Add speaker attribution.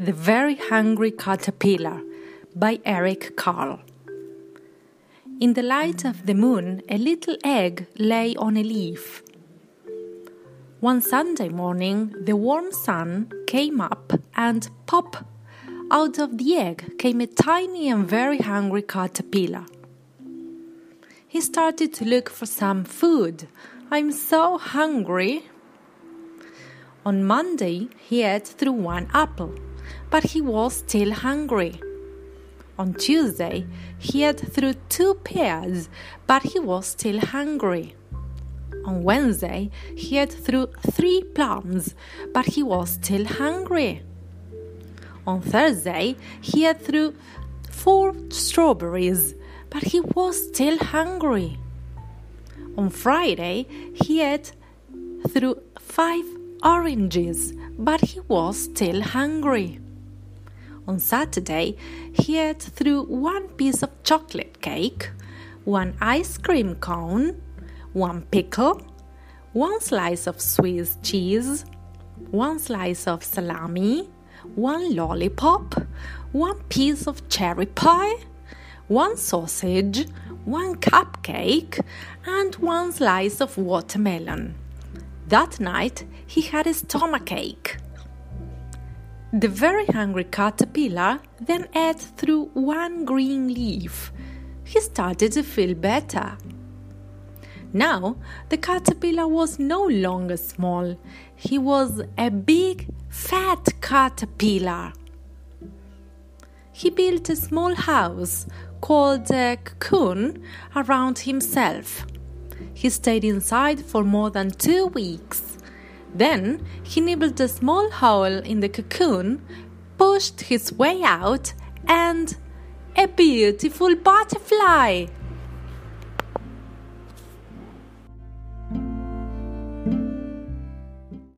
Speaker 1: The Very Hungry Caterpillar by Eric Carle. In the light of the moon, a little egg lay on a leaf. One Sunday morning, the warm sun came up and pop! Out of the egg came a tiny and very hungry caterpillar. He started to look for some food. I'm so hungry. On Monday, he ate through one apple but he was still hungry. On Tuesday, he ate through two pears, but he was still hungry. On Wednesday, he ate through three plums, but he was still hungry. On Thursday, he ate through four strawberries, but he was still hungry. On Friday, he ate through five oranges, but he was still hungry. On Saturday, he ate through one piece of chocolate cake, one ice cream cone, one pickle, one slice of Swiss cheese, one slice of salami, one lollipop, one piece of cherry pie, one sausage, one cupcake, and one slice of watermelon. That night he had a stomachache. The very hungry caterpillar then ate through one green leaf. He started to feel better. Now the caterpillar was no longer small, he was a big, fat caterpillar. He built a small house called a cocoon around himself. He stayed inside for more than two weeks. Then he nibbled a small hole in the cocoon, pushed his way out, and a beautiful butterfly